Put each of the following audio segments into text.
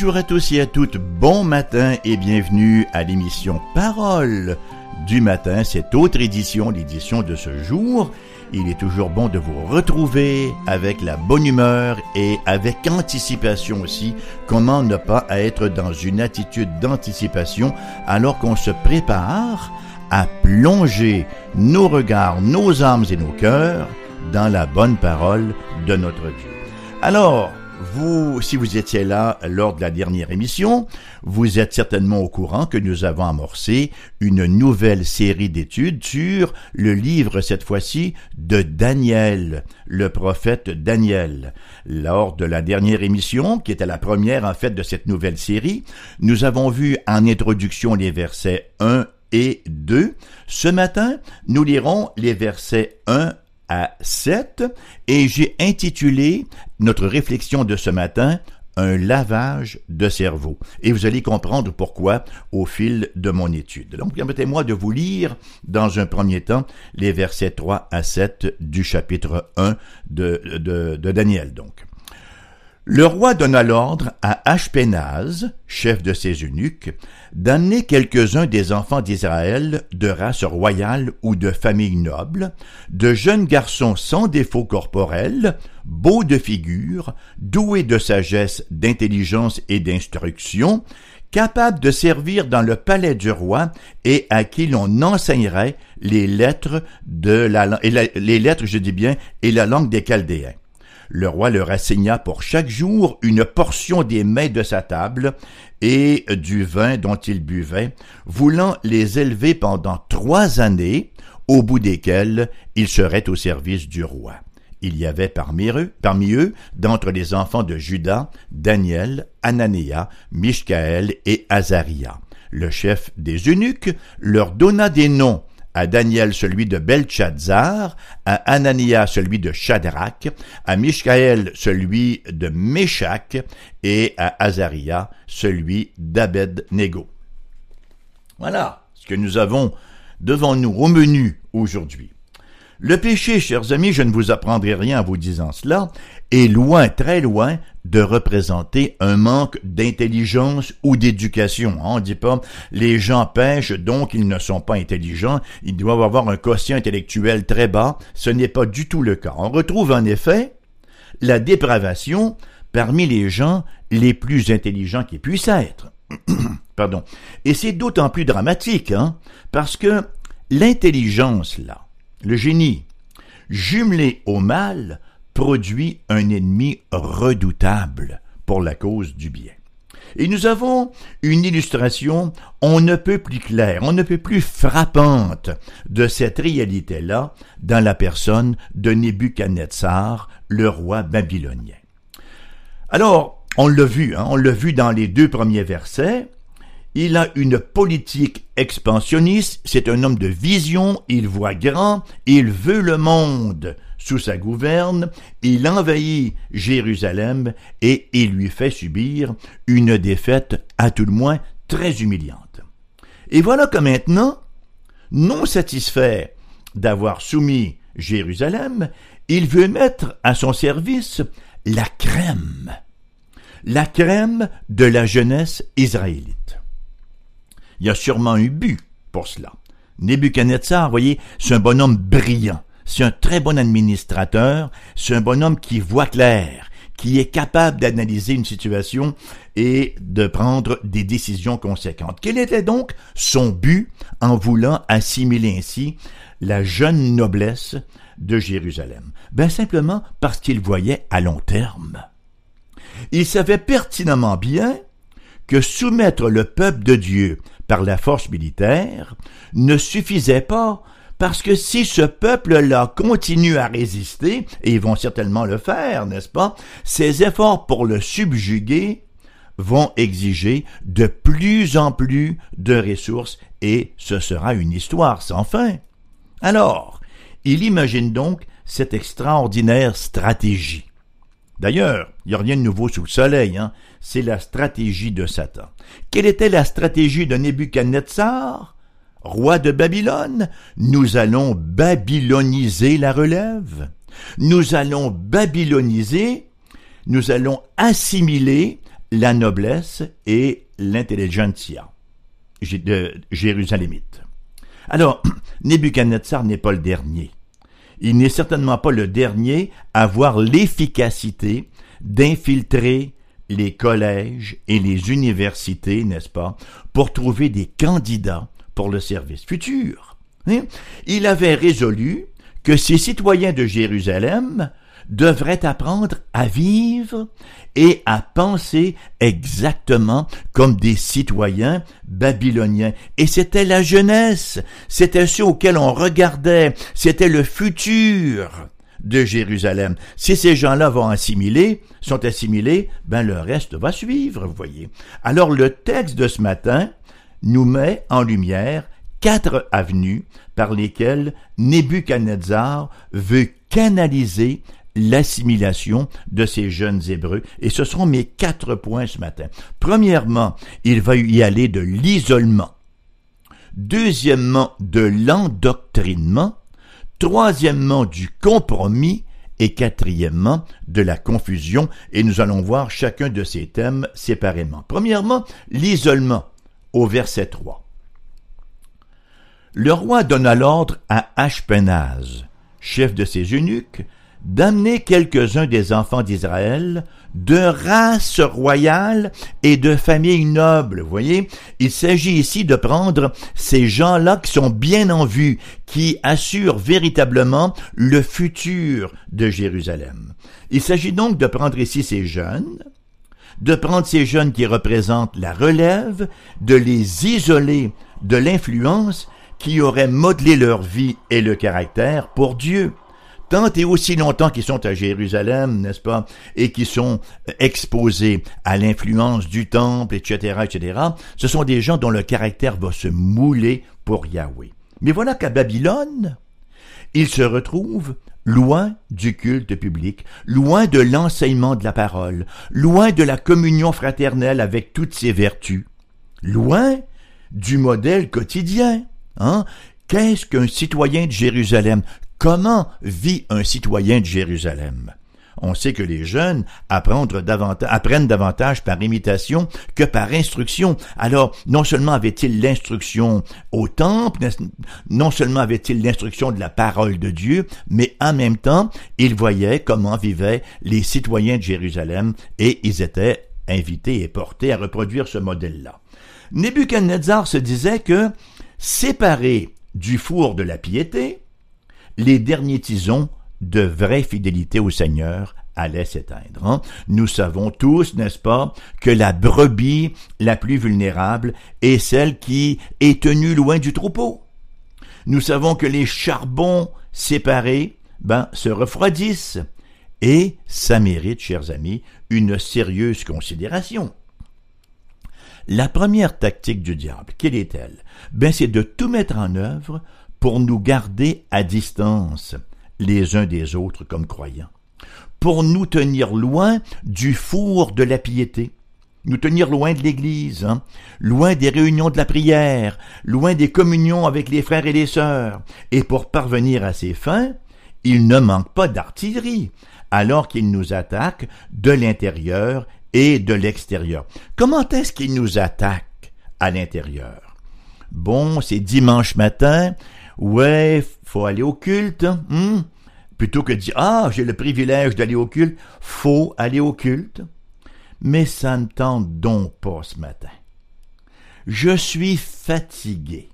Bonjour à tous et à toutes, bon matin et bienvenue à l'émission Parole du matin, cette autre édition, l'édition de ce jour. Il est toujours bon de vous retrouver avec la bonne humeur et avec anticipation aussi. Comment ne pas être dans une attitude d'anticipation alors qu'on se prépare à plonger nos regards, nos âmes et nos cœurs dans la bonne parole de notre Dieu? Alors, vous, si vous étiez là lors de la dernière émission, vous êtes certainement au courant que nous avons amorcé une nouvelle série d'études sur le livre, cette fois-ci, de Daniel, le prophète Daniel. Lors de la dernière émission, qui était la première en fait de cette nouvelle série, nous avons vu en introduction les versets 1 et 2. Ce matin, nous lirons les versets 1 à 7 et j'ai intitulé notre réflexion de ce matin un lavage de cerveau. Et vous allez comprendre pourquoi au fil de mon étude. Donc, permettez-moi de vous lire dans un premier temps les versets 3 à 7 du chapitre 1 de, Daniel, donc. Le roi donna l'ordre à Ashpenaz, chef de ses eunuques, d'amener quelques-uns des enfants d'Israël de race royale ou de famille noble, de jeunes garçons sans défaut corporel, beaux de figure, doués de sagesse, d'intelligence et d'instruction, capables de servir dans le palais du roi et à qui l'on enseignerait les lettres de la, les lettres, je dis bien, et la langue des Chaldéens. Le roi leur assigna pour chaque jour une portion des mets de sa table et du vin dont ils buvaient, voulant les élever pendant trois années, au bout desquelles ils seraient au service du roi. Il y avait parmi eux, d'entre les enfants de Judas, Daniel, Anania, Mishkaël et Azaria. Le chef des eunuques leur donna des noms à Daniel celui de Belshazzar, à Anania celui de Shadrach, à Mishkaël celui de Meshach et à Azaria celui d'Abed-Nego. Voilà ce que nous avons devant nous au menu aujourd'hui. Le péché, chers amis, je ne vous apprendrai rien en vous disant cela, est loin, très loin, de représenter un manque d'intelligence ou d'éducation. On ne dit pas les gens pêchent, donc ils ne sont pas intelligents, ils doivent avoir un quotient intellectuel très bas. Ce n'est pas du tout le cas. On retrouve en effet la dépravation parmi les gens les plus intelligents qui puissent être. Pardon. Et c'est d'autant plus dramatique, hein, parce que l'intelligence, là, le génie, jumelé au mal, produit un ennemi redoutable pour la cause du bien. Et nous avons une illustration on ne peut plus claire, on ne peut plus frappante de cette réalité-là dans la personne de Nebuchadnezzar, le roi babylonien. Alors, on l'a vu, hein, on l'a vu dans les deux premiers versets, il a une politique expansionniste, c'est un homme de vision, il voit grand, il veut le monde sous sa gouverne, il envahit Jérusalem et il lui fait subir une défaite à tout le moins très humiliante. Et voilà que maintenant, non satisfait d'avoir soumis Jérusalem, il veut mettre à son service la crème, la crème de la jeunesse israélite. Il y a sûrement un but pour cela. Nebuchadnezzar, voyez, c'est un bonhomme brillant, c'est un très bon administrateur, c'est un bonhomme qui voit clair, qui est capable d'analyser une situation et de prendre des décisions conséquentes. Quel était donc son but en voulant assimiler ainsi la jeune noblesse de Jérusalem? Ben simplement parce qu'il voyait à long terme. Il savait pertinemment bien que soumettre le peuple de Dieu par la force militaire ne suffisait pas parce que si ce peuple-là continue à résister, et ils vont certainement le faire, n'est-ce pas, ces efforts pour le subjuguer vont exiger de plus en plus de ressources et ce sera une histoire sans fin. Alors, il imagine donc cette extraordinaire stratégie. D'ailleurs, il n'y a rien de nouveau sous le soleil, hein? c'est la stratégie de Satan. Quelle était la stratégie de Nebuchadnezzar Roi de Babylone, nous allons babyloniser la relève. Nous allons babyloniser, nous allons assimiler la noblesse et l'intelligentsia de Jérusalémite. Alors, Nebuchadnezzar n'est pas le dernier. Il n'est certainement pas le dernier à avoir l'efficacité d'infiltrer les collèges et les universités, n'est-ce pas, pour trouver des candidats pour le service futur. Hein? Il avait résolu que ces citoyens de Jérusalem devraient apprendre à vivre et à penser exactement comme des citoyens babyloniens. Et c'était la jeunesse, c'était ceux auxquels on regardait, c'était le futur de Jérusalem. Si ces gens-là vont assimiler, sont assimilés, ben le reste va suivre, vous voyez. Alors le texte de ce matin nous met en lumière quatre avenues par lesquelles Nebuchadnezzar veut canaliser l'assimilation de ces jeunes Hébreux. Et ce seront mes quatre points ce matin. Premièrement, il va y aller de l'isolement. Deuxièmement, de l'endoctrinement. Troisièmement, du compromis. Et quatrièmement, de la confusion. Et nous allons voir chacun de ces thèmes séparément. Premièrement, l'isolement au verset 3. Le roi donna l'ordre à Ashpenaz, chef de ses eunuques, d'amener quelques-uns des enfants d'Israël de race royale et de famille noble. Vous voyez, il s'agit ici de prendre ces gens-là qui sont bien en vue, qui assurent véritablement le futur de Jérusalem. Il s'agit donc de prendre ici ces jeunes, de prendre ces jeunes qui représentent la relève, de les isoler de l'influence qui aurait modelé leur vie et le caractère pour Dieu tant et aussi longtemps qu'ils sont à Jérusalem, n'est-ce pas, et qui sont exposés à l'influence du temple, etc., etc., ce sont des gens dont le caractère va se mouler pour Yahweh. Mais voilà qu'à Babylone, ils se retrouvent loin du culte public, loin de l'enseignement de la parole, loin de la communion fraternelle avec toutes ses vertus, loin du modèle quotidien. Hein? Qu'est-ce qu'un citoyen de Jérusalem? Comment vit un citoyen de Jérusalem? On sait que les jeunes apprennent davantage par imitation que par instruction. Alors, non seulement avait-il l'instruction au temple, non seulement avait-il l'instruction de la parole de Dieu, mais en même temps, il voyait comment vivaient les citoyens de Jérusalem et ils étaient invités et portés à reproduire ce modèle-là. Nebuchadnezzar se disait que, séparé du four de la piété, les derniers tisons de vraie fidélité au Seigneur allaient s'éteindre. Hein. Nous savons tous, n'est-ce pas, que la brebis la plus vulnérable est celle qui est tenue loin du troupeau. Nous savons que les charbons séparés, ben, se refroidissent. Et ça mérite, chers amis, une sérieuse considération. La première tactique du diable, quelle est-elle? Ben, c'est de tout mettre en œuvre pour nous garder à distance les uns des autres comme croyants, pour nous tenir loin du four de la piété, nous tenir loin de l'Église, hein, loin des réunions de la prière, loin des communions avec les frères et les sœurs, et pour parvenir à ces fins, il ne manque pas d'artillerie, alors qu'il nous attaque de l'intérieur et de l'extérieur. Comment est-ce qu'il nous attaque à l'intérieur? Bon, c'est dimanche matin, ouais, faut aller au culte, hein? plutôt que de dire ah j'ai le privilège d'aller au culte, faut aller au culte. Mais ça ne tente donc pas ce matin. Je suis fatigué.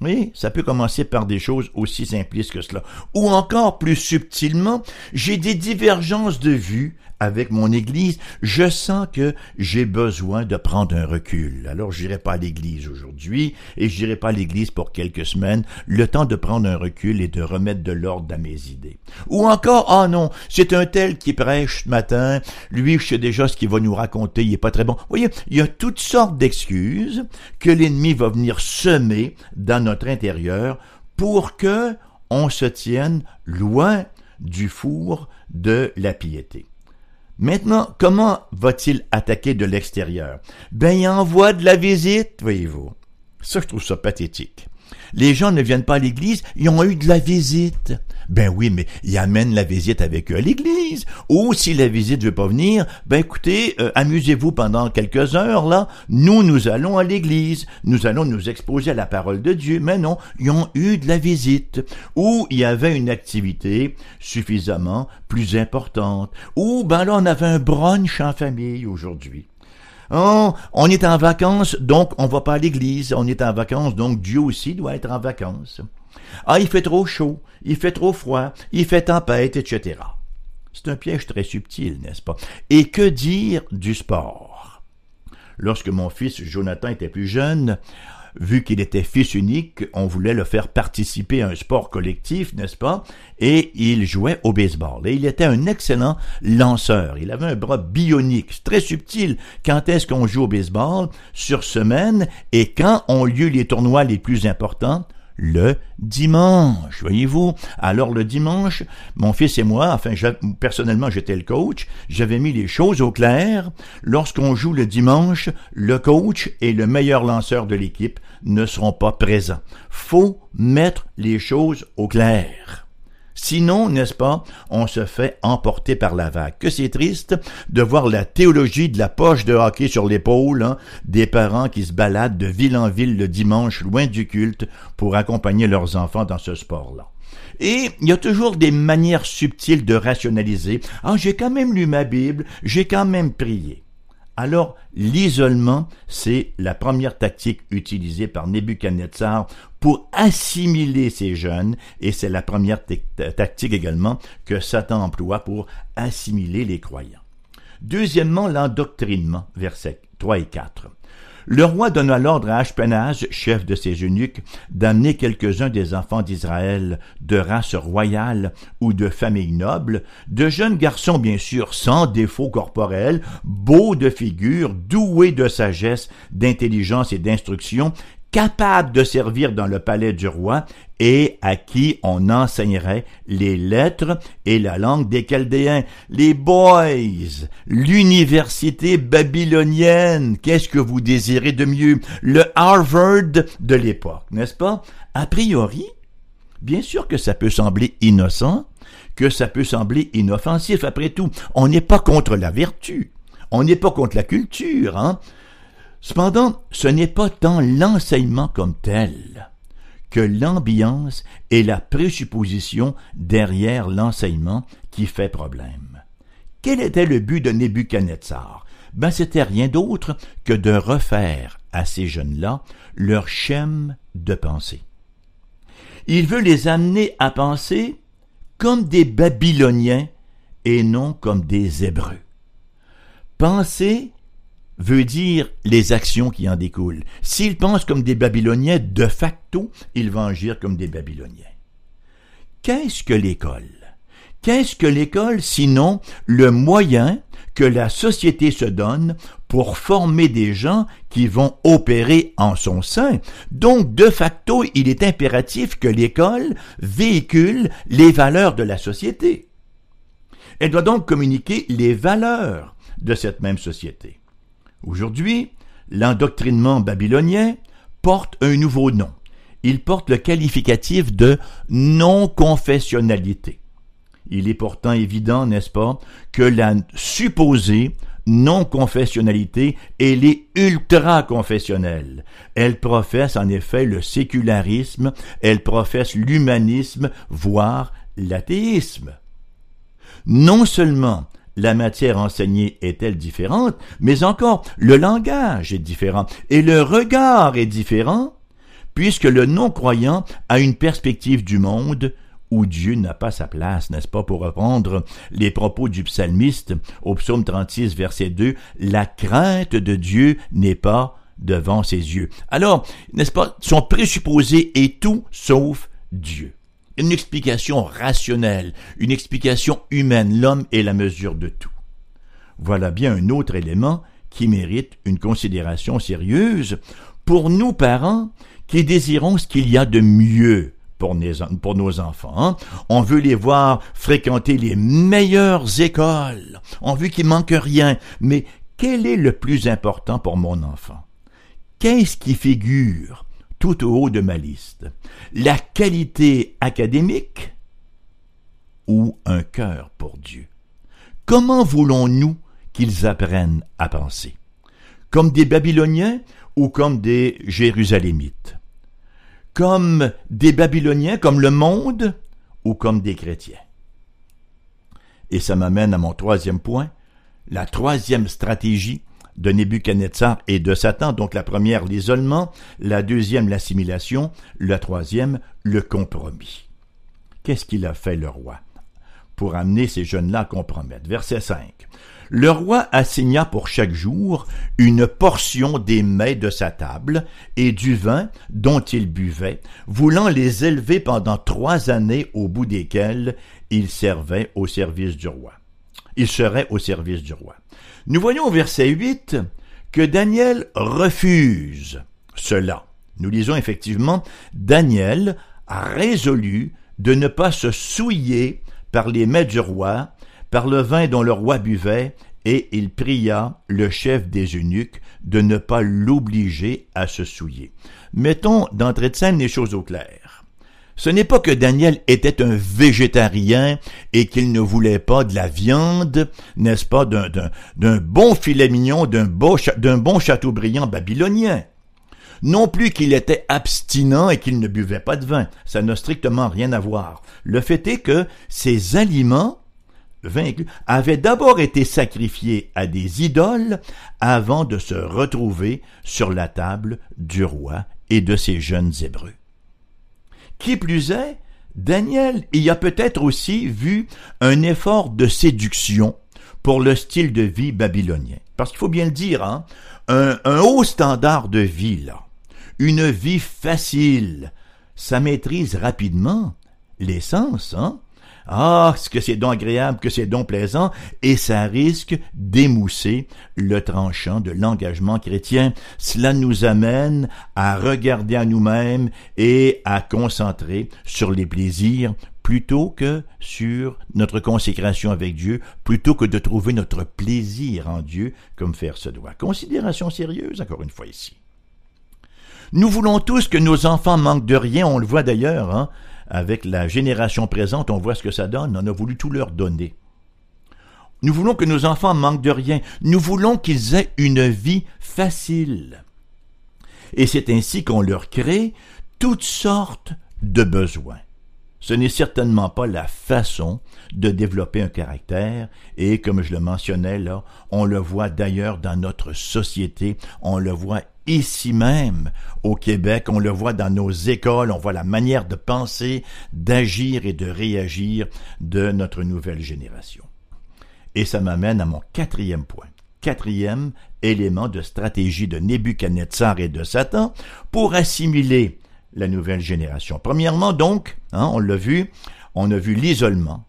Oui, ça peut commencer par des choses aussi simplistes que cela. Ou encore plus subtilement, j'ai des divergences de vues avec mon Église, je sens que j'ai besoin de prendre un recul. Alors j'irai pas à l'Église aujourd'hui et j'irai pas à l'Église pour quelques semaines, le temps de prendre un recul et de remettre de l'ordre à mes idées. Ou encore, ah oh non, c'est un tel qui prêche ce matin, lui je sais déjà ce qu'il va nous raconter, il est pas très bon. Vous voyez, il y a toutes sortes d'excuses que l'ennemi va venir semer dans notre intérieur pour que on se tienne loin du four de la piété. Maintenant, comment va-t-il attaquer de l'extérieur? Ben, il envoie de la visite, voyez-vous. Ça, je trouve ça pathétique. Les gens ne viennent pas à l'église, ils ont eu de la visite. Ben oui, mais ils amènent la visite avec eux à l'église. Ou si la visite veut pas venir, ben écoutez, euh, amusez-vous pendant quelques heures là. Nous, nous allons à l'église. Nous allons nous exposer à la parole de Dieu. Mais non, ils ont eu de la visite. Ou il y avait une activité suffisamment plus importante. Ou ben là, on avait un brunch en famille aujourd'hui. Oh, on est en vacances, donc on va pas à l'église. On est en vacances, donc Dieu aussi doit être en vacances. Ah, il fait trop chaud, il fait trop froid, il fait tempête, etc. C'est un piège très subtil, n'est-ce pas? Et que dire du sport? Lorsque mon fils Jonathan était plus jeune, vu qu'il était fils unique, on voulait le faire participer à un sport collectif, n'est-ce pas? Et il jouait au baseball. Et il était un excellent lanceur. Il avait un bras bionique, très subtil. Quand est-ce qu'on joue au baseball? Sur semaine. Et quand ont lieu les tournois les plus importants? Le dimanche, voyez-vous. Alors le dimanche, mon fils et moi, enfin personnellement j'étais le coach, j'avais mis les choses au clair. Lorsqu'on joue le dimanche, le coach et le meilleur lanceur de l'équipe ne seront pas présents. Faut mettre les choses au clair. Sinon, n'est-ce pas, on se fait emporter par la vague. Que c'est triste de voir la théologie de la poche de hockey sur l'épaule hein, des parents qui se baladent de ville en ville le dimanche loin du culte pour accompagner leurs enfants dans ce sport-là. Et il y a toujours des manières subtiles de rationaliser. Ah, j'ai quand même lu ma Bible, j'ai quand même prié. Alors, l'isolement, c'est la première tactique utilisée par Nebuchadnezzar pour assimiler ces jeunes, et c'est la première tactique également que Satan emploie pour assimiler les croyants. Deuxièmement, l'endoctrinement, versets 3 et 4. Le roi donna l'ordre à Ashpenaz, chef de ses eunuques, d'amener quelques-uns des enfants d'Israël de race royale ou de famille noble, de jeunes garçons bien sûr sans défaut corporel, beaux de figure, doués de sagesse, d'intelligence et d'instruction, capable de servir dans le palais du roi et à qui on enseignerait les lettres et la langue des Chaldéens. Les boys, l'université babylonienne, qu'est-ce que vous désirez de mieux? Le Harvard de l'époque, n'est-ce pas? A priori, bien sûr que ça peut sembler innocent, que ça peut sembler inoffensif. Après tout, on n'est pas contre la vertu. On n'est pas contre la culture, hein? Cependant, ce n'est pas tant l'enseignement comme tel que l'ambiance et la présupposition derrière l'enseignement qui fait problème. Quel était le but de Nebuchadnezzar? Ben, c'était rien d'autre que de refaire à ces jeunes-là leur schème de pensée. Il veut les amener à penser comme des Babyloniens et non comme des Hébreux. Penser veut dire les actions qui en découlent. S'ils pensent comme des Babyloniens, de facto, ils vont agir comme des Babyloniens. Qu'est-ce que l'école? Qu'est-ce que l'école sinon le moyen que la société se donne pour former des gens qui vont opérer en son sein? Donc, de facto, il est impératif que l'école véhicule les valeurs de la société. Elle doit donc communiquer les valeurs de cette même société. Aujourd'hui, l'endoctrinement babylonien porte un nouveau nom. Il porte le qualificatif de non-confessionnalité. Il est pourtant évident, n'est-ce pas, que la supposée non-confessionnalité, elle est ultra-confessionnelle. Elle professe en effet le sécularisme, elle professe l'humanisme, voire l'athéisme. Non seulement la matière enseignée est-elle différente, mais encore le langage est différent et le regard est différent, puisque le non-croyant a une perspective du monde où Dieu n'a pas sa place, n'est-ce pas, pour reprendre les propos du psalmiste au psaume 36, verset 2, la crainte de Dieu n'est pas devant ses yeux. Alors, n'est-ce pas, son présupposé est tout sauf Dieu une explication rationnelle, une explication humaine. L'homme est la mesure de tout. Voilà bien un autre élément qui mérite une considération sérieuse pour nous parents qui désirons ce qu'il y a de mieux pour, nos enfants. Hein. On veut les voir fréquenter les meilleures écoles. On veut qu'il manque rien. Mais quel est le plus important pour mon enfant? Qu'est-ce qui figure tout au haut de ma liste. La qualité académique ou un cœur pour Dieu? Comment voulons-nous qu'ils apprennent à penser? Comme des Babyloniens ou comme des Jérusalémites? Comme des Babyloniens, comme le monde ou comme des chrétiens? Et ça m'amène à mon troisième point, la troisième stratégie de Nebuchadnezzar et de Satan. Donc la première, l'isolement, la deuxième, l'assimilation, la troisième, le compromis. Qu'est-ce qu'il a fait le roi pour amener ces jeunes-là à compromettre? Verset 5. Le roi assigna pour chaque jour une portion des mets de sa table et du vin dont il buvait, voulant les élever pendant trois années au bout desquelles il servait au service du roi. Il serait au service du roi. Nous voyons au verset 8 que Daniel refuse cela. Nous lisons effectivement, Daniel a résolu de ne pas se souiller par les mets du roi, par le vin dont le roi buvait, et il pria le chef des eunuques de ne pas l'obliger à se souiller. Mettons d'entrée de scène les choses au clair. Ce n'est pas que Daniel était un végétarien et qu'il ne voulait pas de la viande, n'est-ce pas, d'un bon filet mignon, d'un bon, brillant babylonien. Non plus qu'il était abstinent et qu'il ne buvait pas de vin. Ça n'a strictement rien à voir. Le fait est que ces aliments, vin avaient d'abord été sacrifiés à des idoles avant de se retrouver sur la table du roi et de ses jeunes Hébreux. Qui plus est, Daniel y a peut-être aussi vu un effort de séduction pour le style de vie babylonien. Parce qu'il faut bien le dire, hein, un, haut standard de vie, là, une vie facile, ça maîtrise rapidement l'essence, hein, ah, ce que c'est donc agréable, que c'est donc plaisant, et ça risque d'émousser le tranchant de l'engagement chrétien. Cela nous amène à regarder à nous-mêmes et à concentrer sur les plaisirs plutôt que sur notre consécration avec Dieu, plutôt que de trouver notre plaisir en Dieu comme faire se doit. Considération sérieuse, encore une fois ici. Nous voulons tous que nos enfants manquent de rien, on le voit d'ailleurs, hein, avec la génération présente, on voit ce que ça donne, on a voulu tout leur donner. Nous voulons que nos enfants manquent de rien, nous voulons qu'ils aient une vie facile. Et c'est ainsi qu'on leur crée toutes sortes de besoins. Ce n'est certainement pas la façon de développer un caractère, et comme je le mentionnais là, on le voit d'ailleurs dans notre société, on le voit ici même au Québec, on le voit dans nos écoles, on voit la manière de penser, d'agir et de réagir de notre nouvelle génération. Et ça m'amène à mon quatrième point. Quatrième élément de stratégie de Nebuchadnezzar et de Satan pour assimiler la nouvelle génération. Premièrement, donc, hein, on l'a vu, on a vu l'isolement.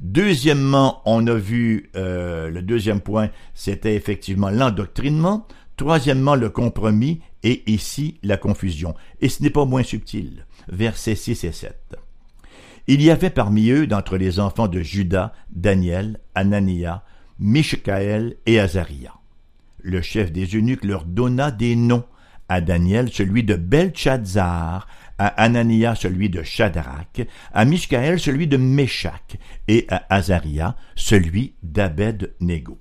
Deuxièmement, on a vu, euh, le deuxième point, c'était effectivement l'endoctrinement. Troisièmement, le compromis et ici la confusion. Et ce n'est pas moins subtil. Versets 6 et 7. Il y avait parmi eux, d'entre les enfants de Judas, Daniel, Anania, Mishkaël et Azaria. Le chef des eunuques leur donna des noms à Daniel celui de Belshazzar, à Anania celui de Shadrach, à Mishkaël celui de Meshach, et à Azaria celui d'Abed-Nego.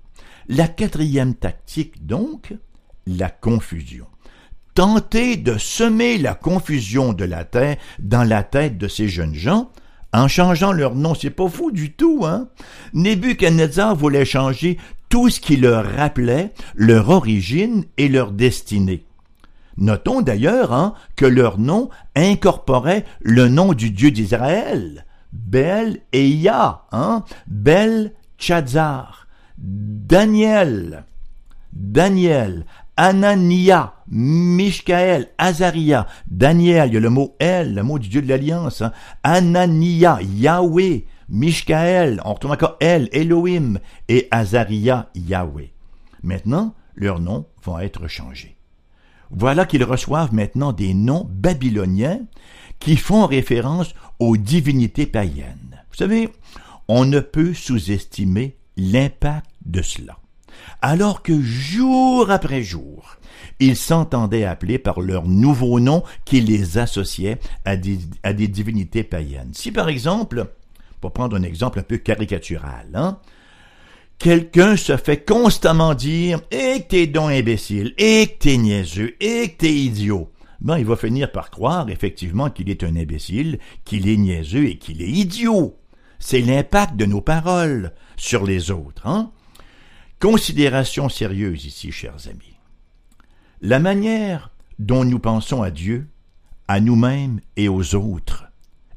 La quatrième tactique, donc, la confusion. Tenter de semer la confusion de la terre dans la tête de ces jeunes gens, en changeant leur nom, c'est pas fou du tout, hein? Nebuchadnezzar voulait changer tout ce qui leur rappelait leur origine et leur destinée. Notons d'ailleurs hein, que leur nom incorporait le nom du Dieu d'Israël, Bel et Ya, hein, Bel Chazar, Daniel, Daniel, Anania, Mishkaël, Azaria, Daniel, il y a le mot El, le mot du Dieu de l'Alliance, hein, Anania, Yahweh, Mishkaël, on retrouve encore El, Elohim, et Azaria, Yahweh. Maintenant, leurs noms vont être changés. Voilà qu'ils reçoivent maintenant des noms babyloniens qui font référence aux divinités païennes. Vous savez, on ne peut sous-estimer l'impact de cela. alors que jour après jour, ils s'entendaient appeler par leur nouveau nom qui les associait à des, divinités païennes. Si par exemple, pour prendre un exemple un peu caricatural, hein, quelqu'un se fait constamment dire et que t'es donc imbécile, et que t'es niaiseux, et que t'es idiot. Ben, il va finir par croire effectivement qu'il est un imbécile, qu'il est niaiseux et qu'il est idiot. C'est l'impact de nos paroles sur les autres. Hein? Considération sérieuse ici, chers amis. La manière dont nous pensons à Dieu, à nous-mêmes et aux autres,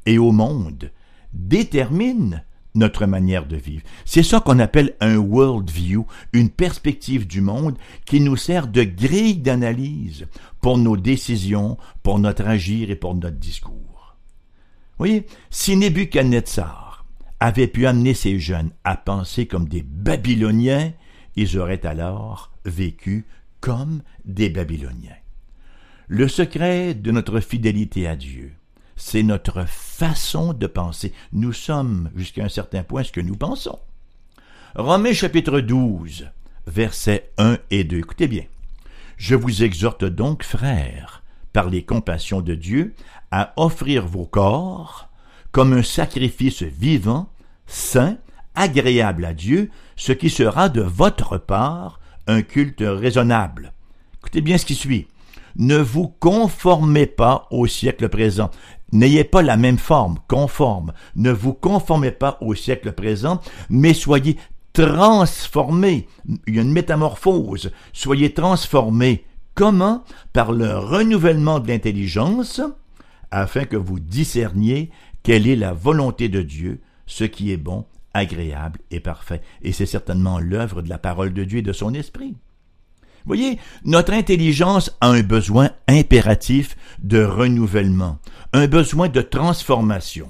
et au monde, détermine notre manière de vivre. C'est ça qu'on appelle un world view, une perspective du monde qui nous sert de grille d'analyse pour nos décisions, pour notre agir et pour notre discours. voyez, si Nebuchadnezzar avait pu amener ces jeunes à penser comme des Babyloniens, ils auraient alors vécu comme des Babyloniens. Le secret de notre fidélité à Dieu, c'est notre façon de penser. Nous sommes, jusqu'à un certain point, ce que nous pensons. Romains chapitre 12, versets 1 et 2. Écoutez bien. Je vous exhorte donc, frères, par les compassions de Dieu, à offrir vos corps comme un sacrifice vivant, saint, agréable à Dieu, ce qui sera de votre part un culte raisonnable. Écoutez bien ce qui suit. Ne vous conformez pas au siècle présent. N'ayez pas la même forme, conforme. Ne vous conformez pas au siècle présent, mais soyez transformés. Il y a une métamorphose. Soyez transformés. Comment? Par le renouvellement de l'intelligence, afin que vous discerniez quelle est la volonté de Dieu, ce qui est bon, agréable et parfait. Et c'est certainement l'œuvre de la parole de Dieu et de son esprit. Voyez, notre intelligence a un besoin impératif de renouvellement, un besoin de transformation.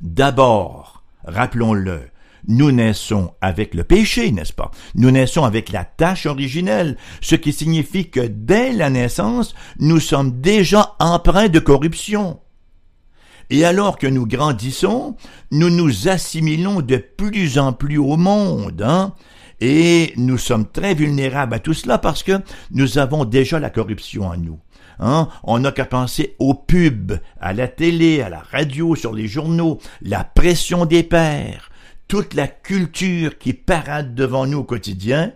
D'abord, rappelons-le, nous naissons avec le péché, n'est-ce pas? Nous naissons avec la tâche originelle, ce qui signifie que dès la naissance, nous sommes déjà empreints de corruption. Et alors que nous grandissons, nous nous assimilons de plus en plus au monde, hein? Et nous sommes très vulnérables à tout cela parce que nous avons déjà la corruption en nous. Hein? On n'a qu'à penser aux pubs, à la télé, à la radio, sur les journaux, la pression des pères, toute la culture qui parade devant nous au quotidien,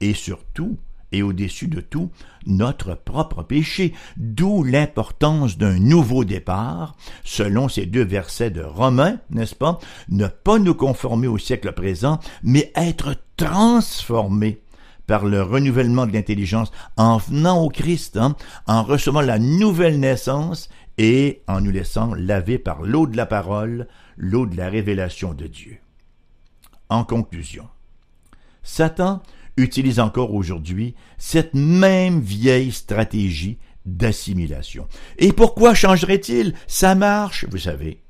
et surtout et au-dessus de tout notre propre péché, d'où l'importance d'un nouveau départ, selon ces deux versets de Romains, n'est-ce pas, ne pas nous conformer au siècle présent, mais être transformés par le renouvellement de l'intelligence en venant au Christ, hein, en recevant la nouvelle naissance et en nous laissant laver par l'eau de la parole, l'eau de la révélation de Dieu. En conclusion, Satan utilise encore aujourd'hui cette même vieille stratégie d'assimilation. Et pourquoi changerait-il? Ça marche, vous savez.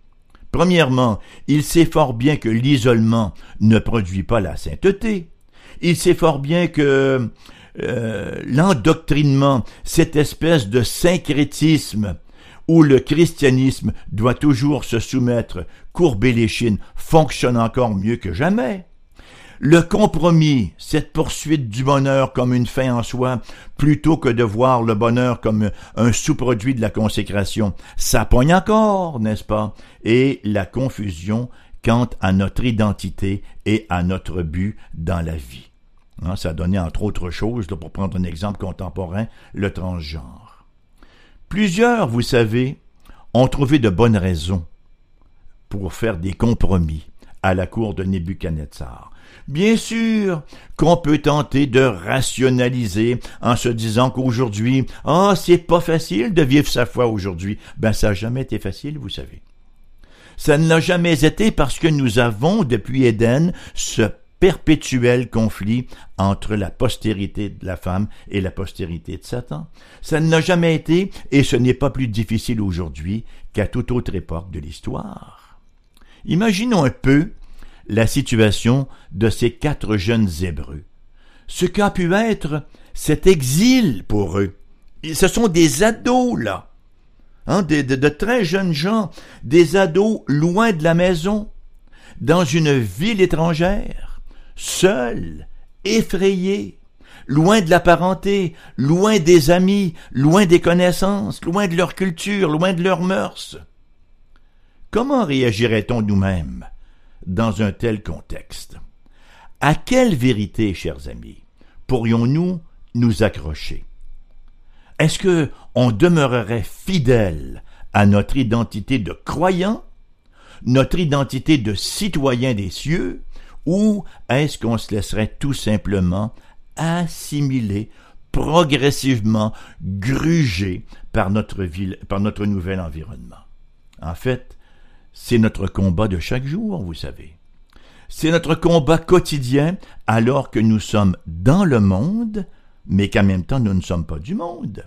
Premièrement, il sait fort bien que l'isolement ne produit pas la sainteté. Il sait fort bien que euh, l'endoctrinement, cette espèce de syncrétisme où le christianisme doit toujours se soumettre, courber les chines, fonctionne encore mieux que jamais. Le compromis, cette poursuite du bonheur comme une fin en soi, plutôt que de voir le bonheur comme un sous-produit de la consécration, ça pogne encore, n'est-ce pas? Et la confusion quant à notre identité et à notre but dans la vie. Hein, ça donné entre autres choses, pour prendre un exemple contemporain, le transgenre. Plusieurs, vous savez, ont trouvé de bonnes raisons pour faire des compromis à la cour de Nebuchadnezzar. Bien sûr qu'on peut tenter de rationaliser en se disant qu'aujourd'hui, ah, c'est pas facile de vivre sa foi aujourd'hui. Ben, ça n'a jamais été facile, vous savez. Ça ne l'a jamais été parce que nous avons, depuis Éden, ce perpétuel conflit entre la postérité de la femme et la postérité de Satan. Ça ne l'a jamais été et ce n'est pas plus difficile aujourd'hui qu'à toute autre époque de l'histoire. Imaginons un peu la situation de ces quatre jeunes Hébreux. Ce qu'a pu être cet exil pour eux. Ce sont des ados, là. Hein, de, de très jeunes gens, des ados loin de la maison, dans une ville étrangère, seuls effrayés, loin de la parenté, loin des amis, loin des connaissances, loin de leur culture, loin de leurs mœurs. Comment réagirait-on nous-mêmes dans un tel contexte? À quelle vérité, chers amis, pourrions-nous nous accrocher? Est-ce que on demeurerait fidèle à notre identité de croyant, notre identité de citoyen des cieux, ou est-ce qu'on se laisserait tout simplement assimiler progressivement, gruger par notre, ville, par notre nouvel environnement? En fait, c'est notre combat de chaque jour, vous savez. C'est notre combat quotidien alors que nous sommes dans le monde, mais qu'en même temps nous ne sommes pas du monde.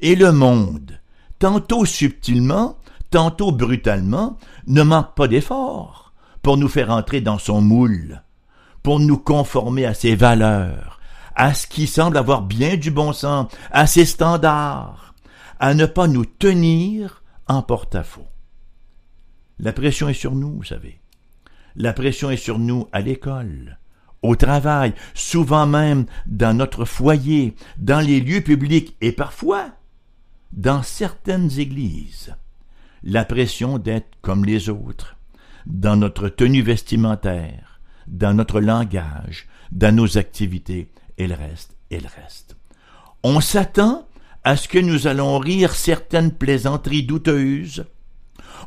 Et le monde, tantôt subtilement, tantôt brutalement, ne manque pas d'efforts pour nous faire entrer dans son moule, pour nous conformer à ses valeurs, à ce qui semble avoir bien du bon sens, à ses standards, à ne pas nous tenir en porte-à-faux. La pression est sur nous, vous savez. La pression est sur nous à l'école, au travail, souvent même dans notre foyer, dans les lieux publics et parfois dans certaines églises. La pression d'être comme les autres, dans notre tenue vestimentaire, dans notre langage, dans nos activités, et le reste, et le reste. On s'attend à ce que nous allons rire certaines plaisanteries douteuses,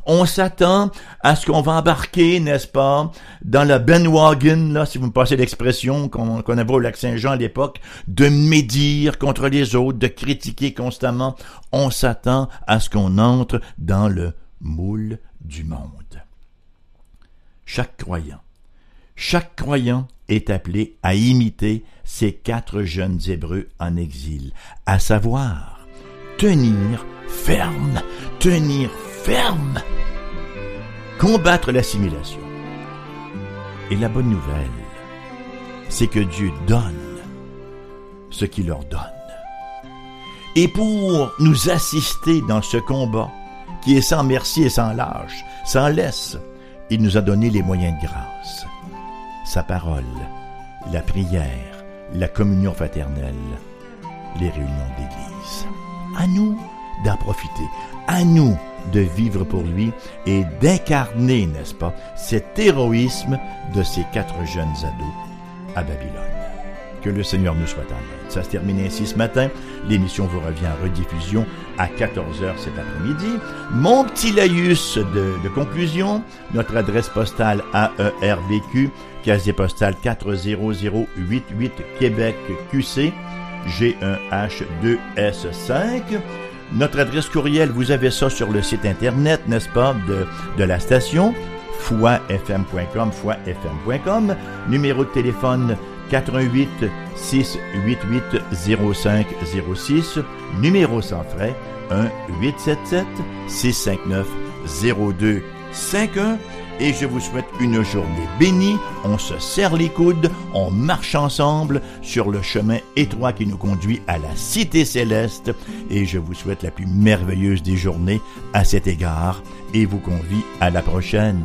on s'attend à ce qu'on va embarquer, n'est-ce pas, dans la bandwagon, là, si vous me passez l'expression qu'on avait au lac Saint-Jean à l'époque, de médire contre les autres, de critiquer constamment. On s'attend à ce qu'on entre dans le moule du monde. Chaque croyant, chaque croyant est appelé à imiter ces quatre jeunes Hébreux en exil, à savoir tenir ferme, tenir ferme, combattre l'assimilation. Et la bonne nouvelle, c'est que Dieu donne ce qu'il leur donne. Et pour nous assister dans ce combat, qui est sans merci et sans lâche, sans laisse, il nous a donné les moyens de grâce. Sa parole, la prière, la communion fraternelle, les réunions d'église. À nous d'en profiter. À nous de vivre pour lui et d'incarner, n'est-ce pas, cet héroïsme de ces quatre jeunes ados à Babylone. Que le Seigneur nous soit en aide. Ça se termine ainsi ce matin. L'émission vous revient en rediffusion à 14h cet après-midi. Mon petit laïus de, de, conclusion, notre adresse postale AERVQ, casier postal 40088 Québec QC, G1H2S5. Notre adresse courriel, vous avez ça sur le site internet, n'est-ce pas, de, la station, foifm.com, foifm.com. Numéro de téléphone 88 688 0506. Numéro sans frais 1 877 659 0251 et je vous souhaite une journée bénie. On se serre les coudes, on marche ensemble sur le chemin étroit qui nous conduit à la cité céleste et je vous souhaite la plus merveilleuse des journées à cet égard et vous convie à la prochaine.